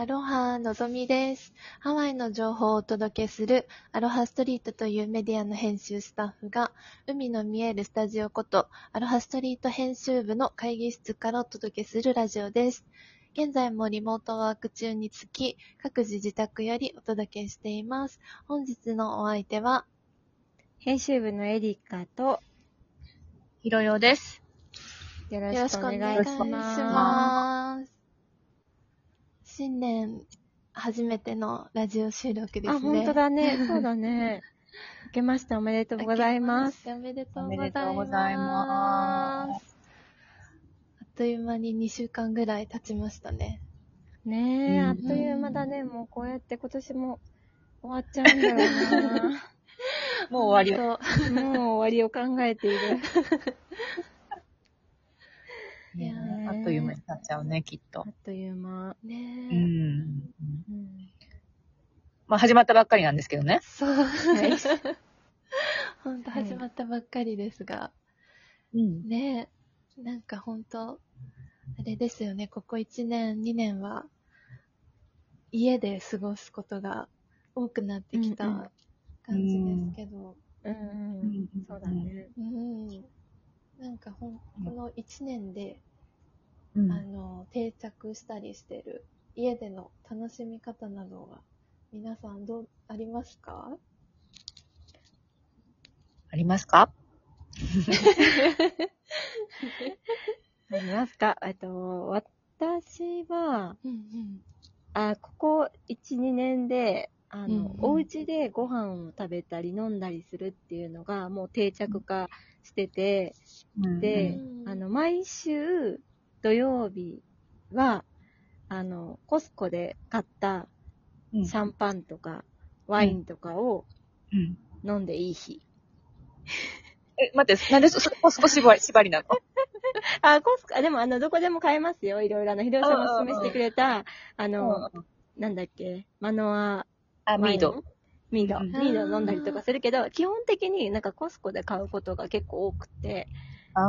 アロハのぞみです。ハワイの情報をお届けするアロハストリートというメディアの編集スタッフが海の見えるスタジオことアロハストリート編集部の会議室からお届けするラジオです。現在もリモートワーク中につき各自自宅よりお届けしています。本日のお相手は編集部のエリカとひろよです。よろしくお願いします。ます。新年初めてのラジオ収録ですね。あ、本当だね。そうだね。明けましておめでとうございます。おめでとうおめでとうごございざいま。ますあっという間に2週間ぐらい経ちましたね。ねえ、うんあっという間だね。もうこうやって今年も終わっちゃうんだろ もう終わりよ。うな。もう終わりを考えている。いやねあっという間に経っちゃうね、きっとあ。っという間。うねえ、ん。うんまあ始まったばっかりなんですけどね。そう。はい本当始まったばっかりですが。うん。ねえ、なんか本当あれですよね、ここ1年、2年は、家で過ごすことが多くなってきうんうんた感じですけど、うんうん。そうだね。うん。なんかほん、この1年で、うん。あの、定着したりしてる家での楽しみ方などは、皆さんどう、ありますか？ありますか？ありますか？えっと、私は、うんうん。あ、ここ1、2年で、あの、うんうん。お家でご飯を食べたり飲んだりするっていうのがもう定着化してて、でうん。あの、毎週土曜日は、あの、コスコで買ったうんシャンパンとかワインとかをうん。飲んでいい日。え、待って、なんでそ、そこそこ縛り、縛りなの？あ、コスコ、あでもあの、どこでも買えますよ。いろいろあの、ひろさんがおすすめしてくれた、あの、なんだっけ、マノアあ、ミード。ミード。うんミード飲んだりとかするけど、基本的になんかコスコで買うことが結構多くて、あ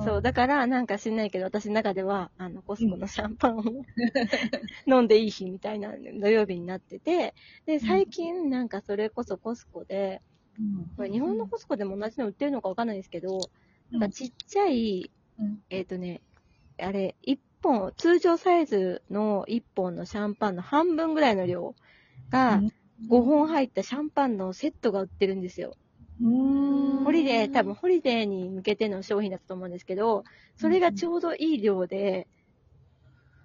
そう、だからなんか知んないけど、私の中では、あの、コスコのシャンパンを 飲んでいい日みたいな土曜日になってて、で、最近なんかそれこそコスコで、うん。これ日本のコスコでも同じの売ってるのかわかんないですけど、うん。なんかちっちゃい、うん。えっ、とね、あれ、1本、通常サイズの1本のシャンパンの半分ぐらいの量が、5本入ったシャンパンのセットが売ってるんですよ。うん。ホリデー、多分ホリデーに向けての商品だったと思うんですけど、それがちょうどいい量で、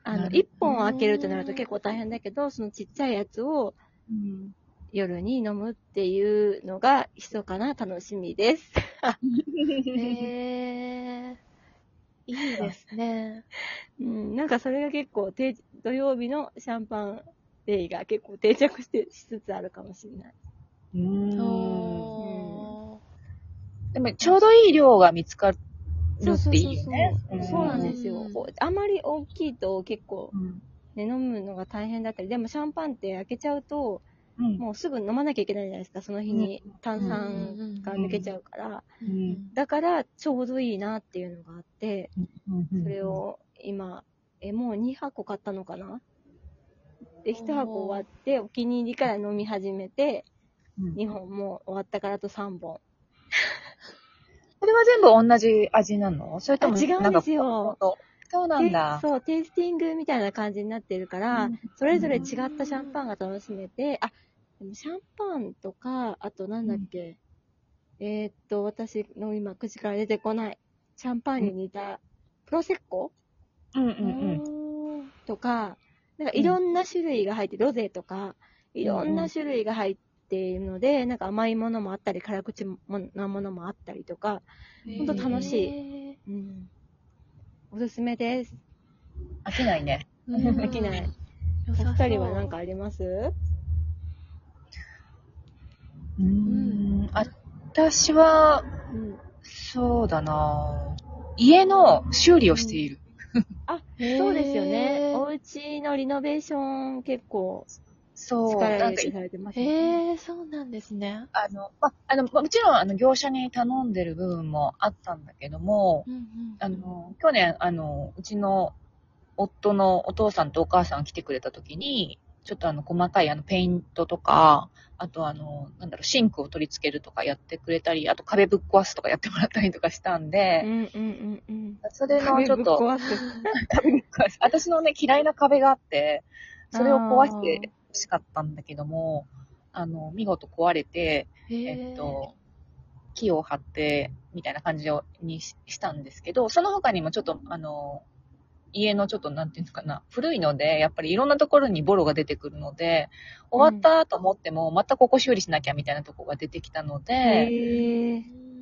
あの、なる1本開けるとなると結構大変だけど、そのちっちゃいやつをうん。夜に飲むっていうのが密かな楽しみです。へえいいですね。うん、なんかそれが結構定、土曜日のシャンパンデイが結構定着してしつつあるかもしれない。うん。おでも、ちょうどいい量が見つかるそうそうそうっていいよね。そう。なんですよあまり大きいと結構、うん。ね、飲むのが大変だったり、でもシャンパンって開けちゃうと、うん。もうすぐ飲まなきゃいけないじゃないですか、その日に炭ー酸が抜けちゃうから。うん。だから、ちょうどいいなっていうのがあって、うんそれ、を今、え、もう2箱買ったのかな？で、1箱終わって、お気に入りから飲み始めて、うん2本もう終わったからあと3本。それは全部同じ味なの？それともあ違うんですよ。そうなんだ。でそう、テイスティングみたいな感じになってるから、うん。それぞれ違ったシャンパンが楽しめて、あ、でもシャンパンとか、あとなんだっけ、えーっと、私の今口から出てこない、シャンパンに似た、プロセッコ？うんうんうん。とか、なんかいろんな種類が入って、ロゼとか、いろんな種類が入っているので、なんか甘いものもあったり、辛口なものもあったりとか、ほんと楽しいい。うん。おすすめです。飽きないね。うん飽きない。お二人は何かあります？うーん。あ私は、うん。そうだな家の修理をしている。あ、へーそうですよね。お家のリノベーション結構そう。力なんか入れてされてますよね。へえ、そうなんですね。あの、ま、あの、もちろん、あの、業者に頼んでる部分もあったんだけども、うんうんあの、去年、あの、うちの夫のお父さんとお母さんが来てくれた時に、ちょっとあの、細かいあの、ペイントとか、あとあの、なんだろう、シンクを取り付けるとかやってくれたり、あと壁ぶっ壊すとかやってもらったりとかしたんうで、んうんうんうん。それのちょっと、壁ぶっ壊す 私のね、嫌いな壁があって、それを壊して欲しかったんだけども、あの、見事壊れて、えっと、木を張って、みたいな感じをにししたんですけど、その他にもちょっと、あの、家のちょっと、なんていうのかな、古いので、やっぱりいろんなところにボロが出てくるので、終わったと思っても、またここ修理しなきゃみたいなとこが出てきたので。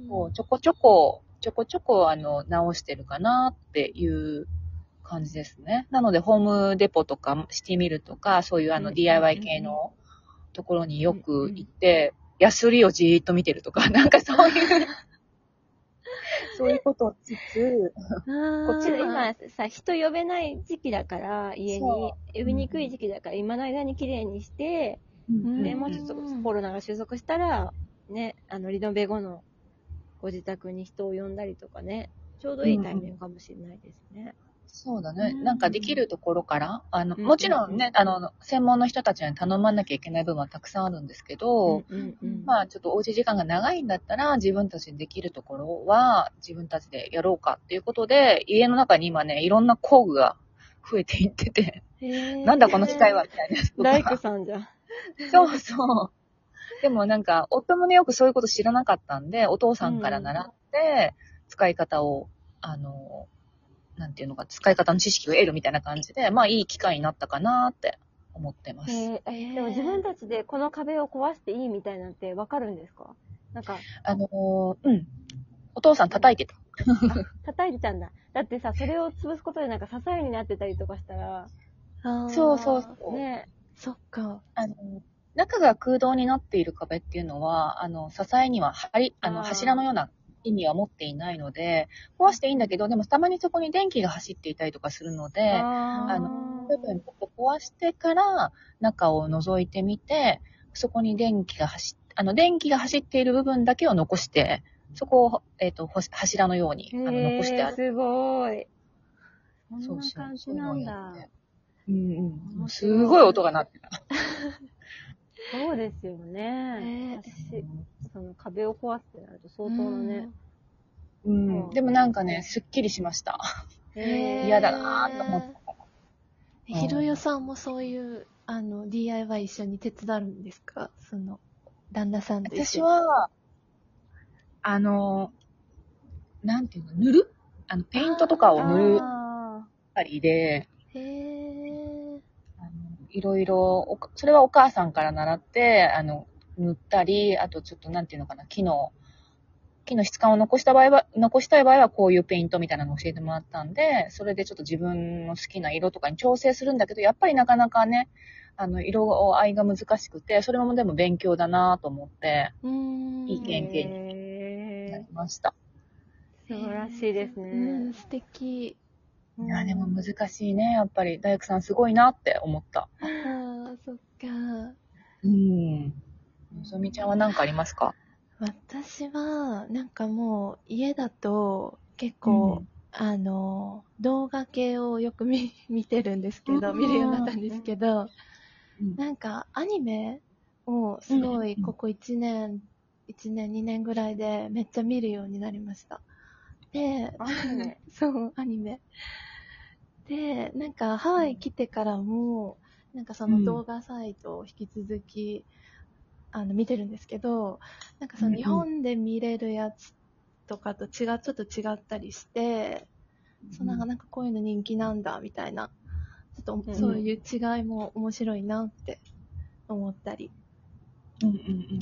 こうちょこちょこ、ちょこちょこ、あの、直してるかなっていう感じですね。なので、ホームデポとか、シティミルとか、そういうあのうんうんうん DIY 系のところによく行って、ヤスリをじーっと見てるとか、なんかそういう、そういうことをしつつ、ここっちで今さ、人呼べない時期だから、家に。そ、呼びにくい時期だから、今の間に綺麗にして、んで、もうちょっとコロナが収束したら、ね、あの、リノベ後のご自宅に人を呼んだりとかね、ちょうどいいタイミングかもしれないですね。そうだね。うんなんかできるところから、あの、うんもちろんね、あの、専門の人たちに頼まなきゃいけない部分はたくさんあるんですけど。まあちょっとおうち時間が長いんだったら、自分たちでできるところは自分たちでやろうかっていうことで、家の中に今ね、いろんな工具が増えていってて、なんだこの機械はみたいな。大工さんじゃん。そうそう。でもなんか、夫もね、よくそういうこと知らなかったんで、お父さんから習って、使い方を、あの、なんていうのか、使い方の知識を得るみたいな感じで、まあいい機会になったかなって思ってます。へえでも自分たちでこの壁を壊していいみたいなんてわかるんですか？なんか、あのーうん。お父さん叩いてた。叩いてたんだ。だってさ、それを潰すことでなんか支えになってたりとかしたら、そうそうそう。ね、そっか。あの、中が空洞になっている壁っていうのは、あの、支えには、はり、あの、柱のような意味は持っていないので、壊していいんだけど、でもたまにそこに電気が走っていたりとかするので、あーあの部分ちょっと壊してから中を覗いてみて、そこに電気が走っ、あの、電気が走っている部分だけを残して、そこを、えっ、と、ほし柱のように、あの、残してある。すごい。そんそうそうな感じなんだ。うんうん。すごい音が鳴ってた。そうですよね。私、その壁を壊すってなると相当なね。うん。でもなんかね、すっきりしました。嫌だなぁと思った。えひろよさんもそういう、あの、DIY 一緒に手伝うんですか？その、旦那さんと。私は、あの、なんていうの、塗る？あの、ペイントとかを塗るあたりで、いろいろ、それはお母さんから習って、あの、塗ったり、あとちょっとなんていうのかな、木の、木の質感を残した場合は、残したい場合はこういうペイントみたいなのを教えてもらったんで、それでちょっと自分の好きな色とかに調整するんだけど、やっぱりなかなかね、あの、色合いが難しくて、それもでも勉強だなと思って、いい経験になりました。素晴らしいですうん、ね。素敵。いや、でも難しいね。やっぱり大工さんすごいなって思った。ああ、そっか。うん。のぞみちゃんは何かありますか？私は、なんかもう、家だと、結構、あの、動画系をよく見見てるんですけど、うん見るようになったんですけど、うんなんか、アニメをすごい、うんここ1年、1年、2年ぐらいでめっちゃ見るようになりました。で、アニメ？そう、アニメ。で、なんか、ハワイ来てからも、なんかその動画サイトを引き続き、あの、見てるんですけど、なんかそうんうんの日本で見れるやつとかと違う、ちょっと違ったりして、そうなんか、なんかこういうの人気なんだ、みたいな。ちょっうんとそういう違いも面白いなって思ったり。うんうんうん。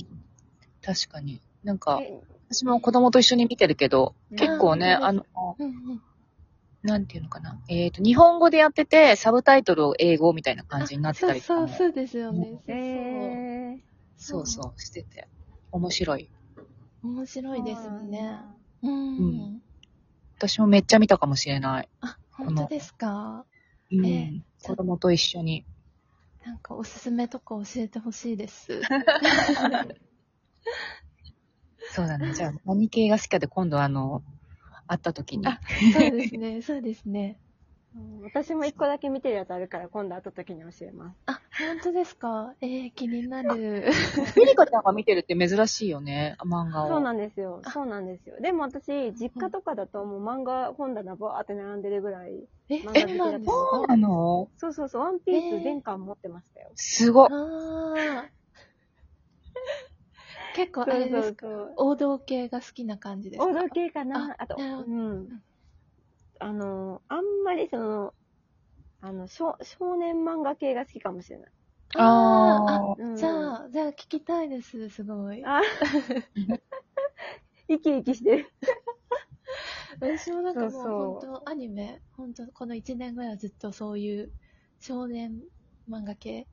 確かに。なんか、え私も子供と一緒に見てるけど、うん結構ね、ああの、うんうん。なんていうのかな？えっ、と、日本語でやってて、サブタイトルを英語みたいな感じになってたりとかもそうそう、そうですよね。そうそうえーそうそう、してて。面白い。面白いですよね。うん。うん私もめっちゃ見たかもしれない。あ、本当ですか？うん。え子供と一緒に。なんかおすすめとか教えてほしいです。そうだね。じゃあ、何系が好きかで今度あの、会った時に。あそうですね、そうですね。うん私も一個だけ見てるやつあるから、今度会った時に教えます。あ、本当ですか？えー、気になる。ミリカちゃんが見てるって珍しいよね、漫画を。そうなんですよ。そうなんですよ。でも私、実家とかだともう漫画本棚バーって並んでるぐらい。え、漫画好きだそうなんですそうかなの？そうそうそう、ワンピーえース全巻持ってましたよ。すごい。あー結構あれですか？そうそう王道系が好きな感じですか？王道系かな？あと、なるほど。うん。あの、あんまりその、あの、少少年漫画系が好きかもしれない。あーああ、うん。じゃあ、じゃあ聞きたいです、すごい。あ。生き生きしてる。私もなんかもう本当アニメ、本当この1年ぐらいはずっとそういう少年漫画系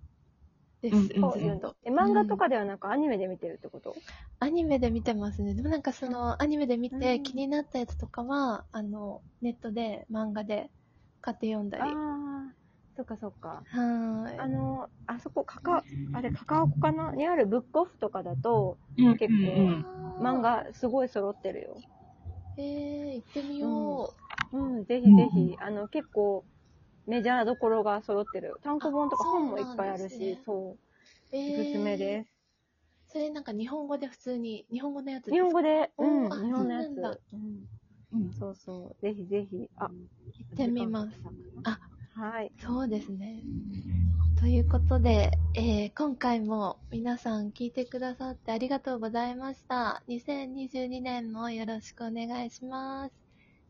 です、うんうんずっと。え、漫画とかではなくアニメで見てるってこと、アニメで見てますね。でもなんかその、アニメで見うんて気になったやつとかは、あの、ネットで漫画で買って読んだり。はああ、そっかそっか。ーい。あの、あそこ、カカ、あれ、カカオコかなにあるブックオフとかだと、うん結構漫。画すごい揃ってるよ。えー、行ってみよう。うん、ぜひぜひ、あの、結構、メジャーどころが揃ってる。単行本とかあ本もいっぱいあるしそうね、そう。えーおすすめです。それなんか日本語で普通に、日本語のやつ日本語で、おうん、日本のやつ。うんそうそう。ぜひぜひ。あ、行ってみます。あ、はい。そうですね。ということで、えー今回も皆さん聞いてくださってありがとうございました。2022年もよろしくお願いします。